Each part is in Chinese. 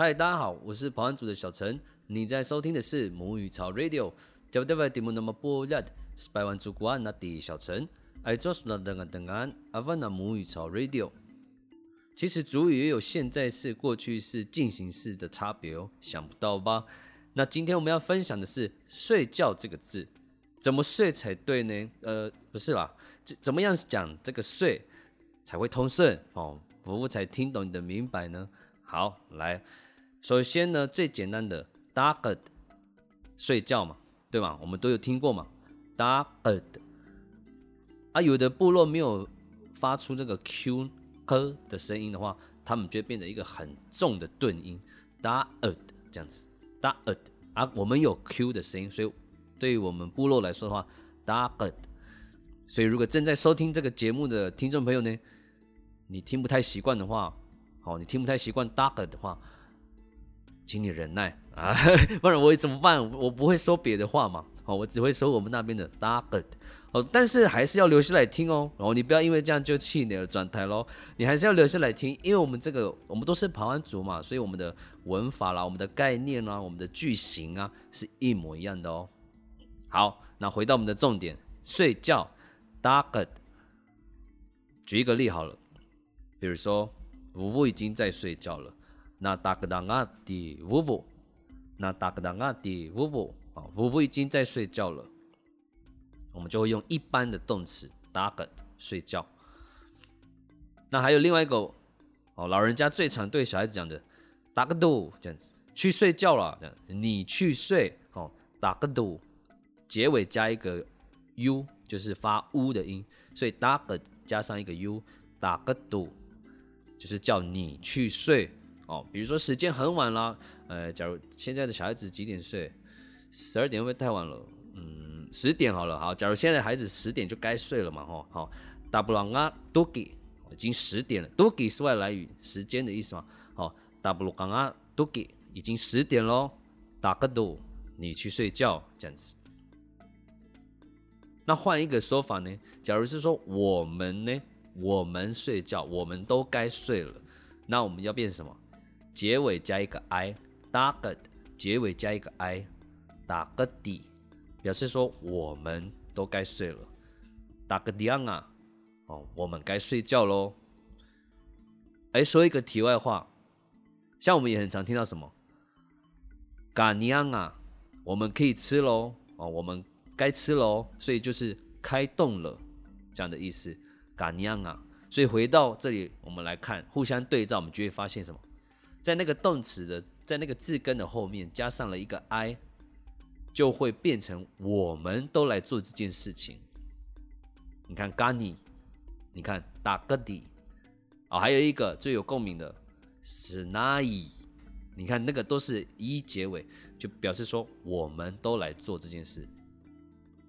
嗨，大家好，我是保安组的小陈。你在收听的是母语潮 Radio，叫大家节目那么播热，是百万主管那的小陈。爱做什么等啊等啊，阿凡那母语潮 Radio。其实主语也有现在式、过去式、进行式的差别哦，想不到吧？那今天我们要分享的是“睡觉”这个字，怎么睡才对呢？呃，不是啦，怎怎么样讲这个睡才会通顺哦，服务才听懂你的明白呢？好，来，首先呢，最简单的 d a g e d 睡觉嘛，对吗？我们都有听过嘛 d a g e d 啊，有的部落没有发出这个 q 呵的声音的话，他们就会变成一个很重的顿音 d a g e d 这样子。d a g e d 啊，我们有 q 的声音，所以对于我们部落来说的话 d a g e d 所以如果正在收听这个节目的听众朋友呢，你听不太习惯的话，好，你听不太习惯 d a g e d 的话，请你忍耐 啊，不然我怎么办？我不会说别的话嘛，好，我只会说我们那边的 d a g e 哦，但是还是要留下来听哦。然后你不要因为这样就气馁了转台喽。你还是要留下来听，因为我们这个我们都是台湾族嘛，所以我们的文法啦、我们的概念啦、我们的句型啊是一模一样的哦。好，那回到我们的重点，睡觉 d a g e 举一个例好了，比如说，呜呜已经在睡觉了，那 d a g e d 啊的呜呜，那 d a g e d 啊的呜呜啊，呜呜已经在睡觉了。我们就会用一般的动词 d a g e d 睡觉。那还有另外一个哦，老人家最常对小孩子讲的 d a g e d 这样子，去睡觉了，这样你去睡哦 d a g e d 结尾加一个 u，就是发 u 的音，所以 d a g e d 加上一个 u d a g e d 就是叫你去睡哦。比如说时间很晚了，呃，假如现在的小孩子几点睡？十二点会不会太晚了？嗯，十点好了，好。假如现在孩子十点就该睡了嘛，吼，好。d 布朗啊，dogi，已经十点了。dogi 是外来语，时间的意思嘛，好。d 布朗啊，dogi，已经十点喽。打个赌，你去睡觉，这样子。那换一个说法呢？假如是说我们呢，我们睡觉，我们都该睡了，那我们要变什么？结尾加一个 i，daged，结尾加一个 i，打个底。表示说我们都该睡了，打个样啊，哦，我们该睡觉喽。哎，说一个题外话，像我们也很常听到什么，嘎尼昂啊，我们可以吃喽，哦，我们该吃喽，所以就是开动了这样的意思，嘎尼昂啊。所以回到这里，我们来看，互相对照，我们就会发现什么，在那个动词的，在那个字根的后面加上了一个 i。就会变成我们都来做这件事情。你看 Gani，你看打个底，哦，还有一个最有共鸣的 Snai，你看那个都是一结尾，就表示说我们都来做这件事。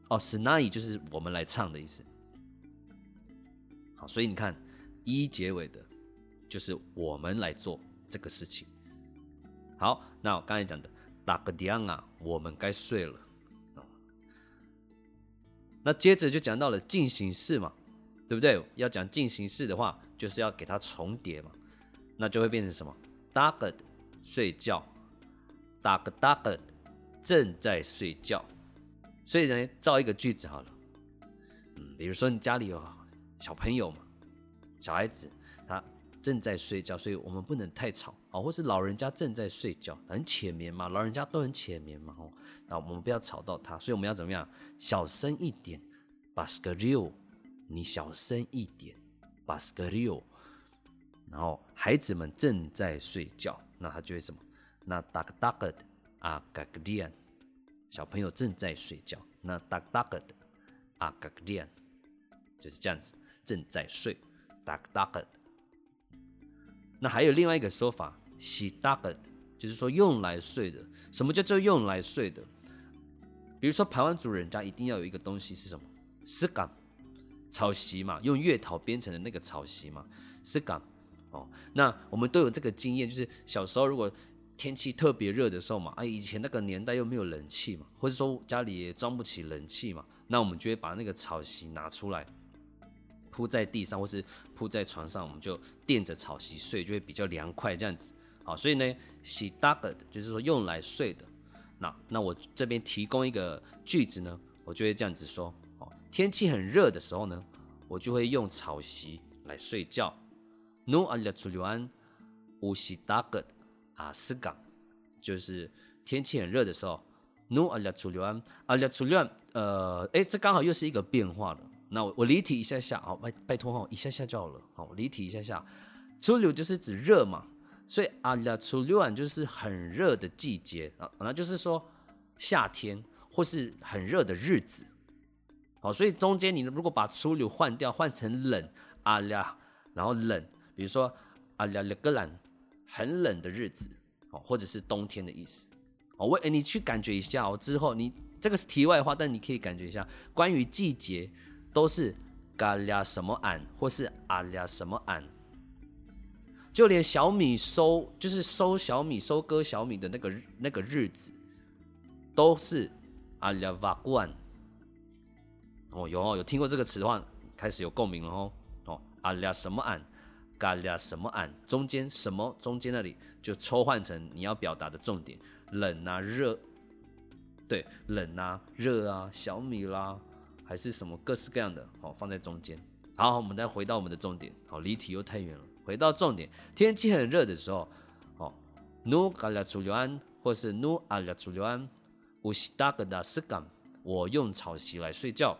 哦，Snai 就是我们来唱的意思。好，所以你看一结尾的，就是我们来做这个事情。好，那我刚才讲的。打个盹啊，我们该睡了。那接着就讲到了进行式嘛，对不对？要讲进行式的话，就是要给它重叠嘛，那就会变成什么 d a g e d 睡觉 d a g d a g e d 正在睡觉。所以呢，造一个句子好了。嗯，比如说你家里有小朋友嘛，小孩子。正在睡觉，所以我们不能太吵啊，或是老人家正在睡觉，很浅眠嘛，老人家都很浅眠嘛，哦，那我们不要吵到他，所以我们要怎么样？小声一点，巴斯格六，你小声一点，巴斯格六，然后孩子们正在睡觉，那他就会什么？那达格达格的啊，格格利安，小朋友正在睡觉，那达达格的啊，格格利安，就是这样子，正在睡，达格达格。那还有另外一个说法，洗大的，就是说用来睡的。什么叫做用来睡的？比如说台湾族人家一定要有一个东西是什么？丝杆，草席嘛，用月桃编成的那个草席嘛，丝杆。哦，那我们都有这个经验，就是小时候如果天气特别热的时候嘛，啊，以前那个年代又没有冷气嘛，或者说家里也装不起冷气嘛，那我们就会把那个草席拿出来。铺在地上或是铺在床上，我们就垫着草席睡，就会比较凉快。这样子好，所以呢，洗 daged 就是说用来睡的。那那我这边提供一个句子呢，我就会这样子说：哦，天气很热的时候呢，我就会用草席来睡觉。No alia tulian usi daged 啊，是港，就是天气很热的时候。No alatuluan, alatuluan，呃，哎，这刚好又是一个变化了。那我我离题一下下，哦，拜拜托哈，一下下就好了。好，离题一下下，初六就是指热嘛。所以阿拉初六晚就是很热的季节啊，那就是说夏天或是很热的日子。好，所以中间你如果把初六换掉，换成冷阿拉，然后冷，比如说阿拉勒格兰，很冷的日子，哦，或者是冬天的意思。哦，我你去感觉一下哦，之后你这个是题外话，但你可以感觉一下，关于季节都是嘎拉什么俺，或是阿拉什么俺。就连小米收，就是收小米、收割小米的那个那个日子，都是阿拉瓦罐。哦，有哦，有听过这个词的话，开始有共鸣了哦。哦，阿拉什么安，嘎拉什么安，中间什么中间那里就抽换成你要表达的重点，冷啊热，对，冷啊热啊，小米啦，还是什么各式各样的，好放在中间。好，我们再回到我们的重点。好，离题又太远了。回到重点，天气很热的时候，哦，nu gala z u 或是 nu ala z u l 我是大个的斯感，我用草席来睡觉。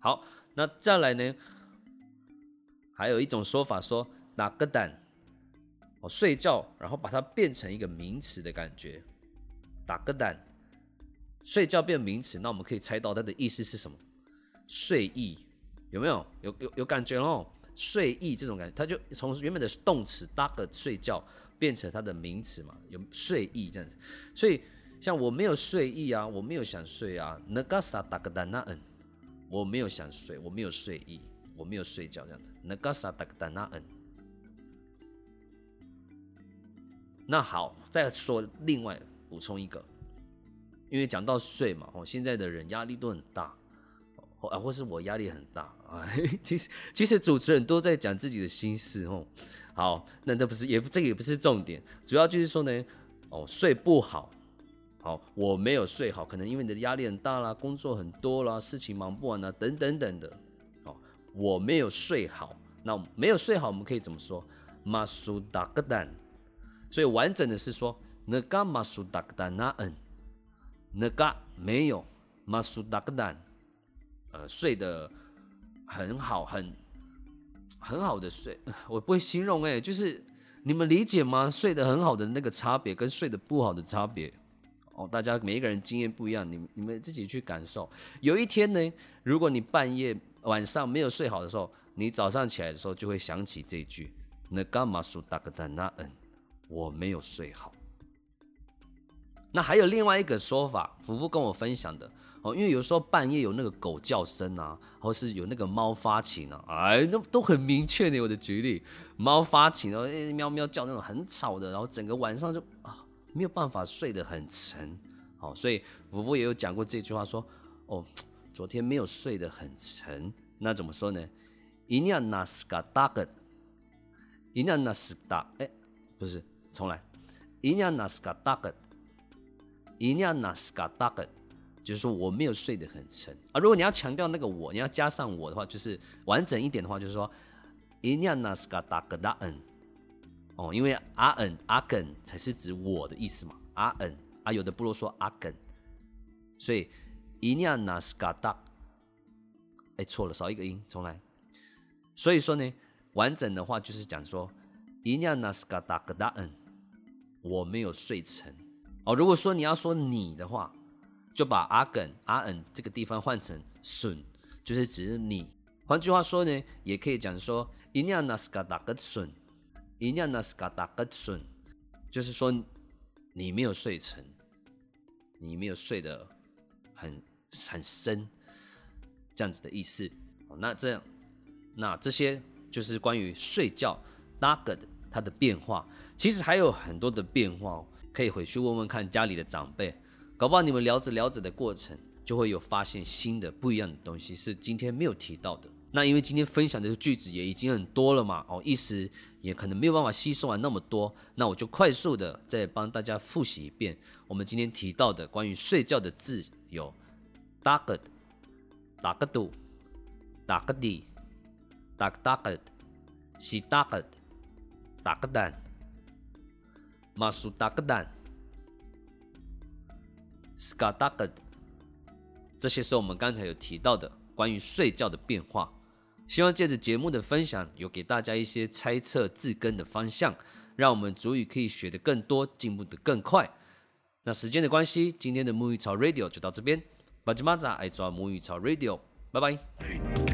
好，那再来呢？还有一种说法说打个蛋，我，睡觉，然后把它变成一个名词的感觉，打个蛋，睡觉变名词，那我们可以猜到它的意思是什么？睡意有没有？有有有感觉哦？睡意这种感觉，它就从原本的动词 “dak” 睡觉变成它的名词嘛，有睡意这样子。所以像我没有睡意啊，我没有想睡啊。那个啥达格达那恩，我没有想睡，我没有睡意，我没有睡觉这样的。那个啥达格达那恩。那好，再说另外补充一个，因为讲到睡嘛，哦，现在的人压力都很大。啊，或是我压力很大啊，其实其实主持人都在讲自己的心事哦。好，那这不是也不这个也不是重点，主要就是说呢，哦，睡不好，好，我没有睡好，可能因为你的压力很大啦，工作很多啦，事情忙不完啦，等等等的，哦，我没有睡好，那没有睡好，我们可以怎么说？马苏达格丹，所以完整的是说，那个马苏达格丹那恩，那个没有马苏达格丹。呃，睡得很好，很很好的睡，我不会形容哎，就是你们理解吗？睡得很好的那个差别跟睡得不好的差别哦，大家每一个人经验不一样，你你们自己去感受。有一天呢，如果你半夜晚上没有睡好的时候，你早上起来的时候就会想起这句：那干嘛说大个蛋那嗯，我没有睡好。那还有另外一个说法，福福跟我分享的。哦，因为有时候半夜有那个狗叫声啊，或是有那个猫发情啊，哎，都都很明确的。我的举例，猫发情，然后喵喵叫那种很吵的，然后整个晚上就啊没有办法睡得很沉。哦，所以福福也有讲过这句话，说哦，昨天没有睡得很沉，那怎么说呢？一念那斯嘎达格，一念那斯达，哎，不是，重来，一念那斯嘎达格，一念那斯嘎达格。就是说我没有睡得很沉啊。如果你要强调那个我，你要加上我的话，就是完整一点的话，就是说伊尼纳斯卡达格达恩哦，因为阿恩阿根才是指我的意思嘛。阿恩啊，有的部落说阿根，所以伊尼纳斯卡达，哎错了，少一个音，重来。所以说呢，完整的话就是讲说伊尼纳斯卡达格达恩，我没有睡沉如果说你要说你的话。就把阿梗阿恩这个地方换成损，就是指你。换句话说呢，也可以讲说伊尼亚纳斯卡达格损，伊尼亚纳斯卡达格损，就是说你没有睡成，你没有睡得很很深，这样子的意思。那这样，那这些就是关于睡觉那个的它的变化。其实还有很多的变化哦，可以回去问问看家里的长辈。搞不好你们聊着聊着的过程，就会有发现新的不一样的东西，是今天没有提到的。那因为今天分享的句子也已经很多了嘛，哦，意思也可能没有办法吸收完那么多，那我就快速的再帮大家复习一遍。我们今天提到的关于睡觉的字有打个、打个度、打个的、打个打个、洗打个、打个蛋、马苏打个蛋、斯卡打个，这些是我们刚才有提到的关于睡觉的变化。希望借着节目的分享，有给大家一些猜测字根的方向，让我们主语可以学得更多，进步得更快。那时间的关系，今天的母语潮 Radio 就到这边。巴吉马扎爱抓母语潮 Radio，拜拜。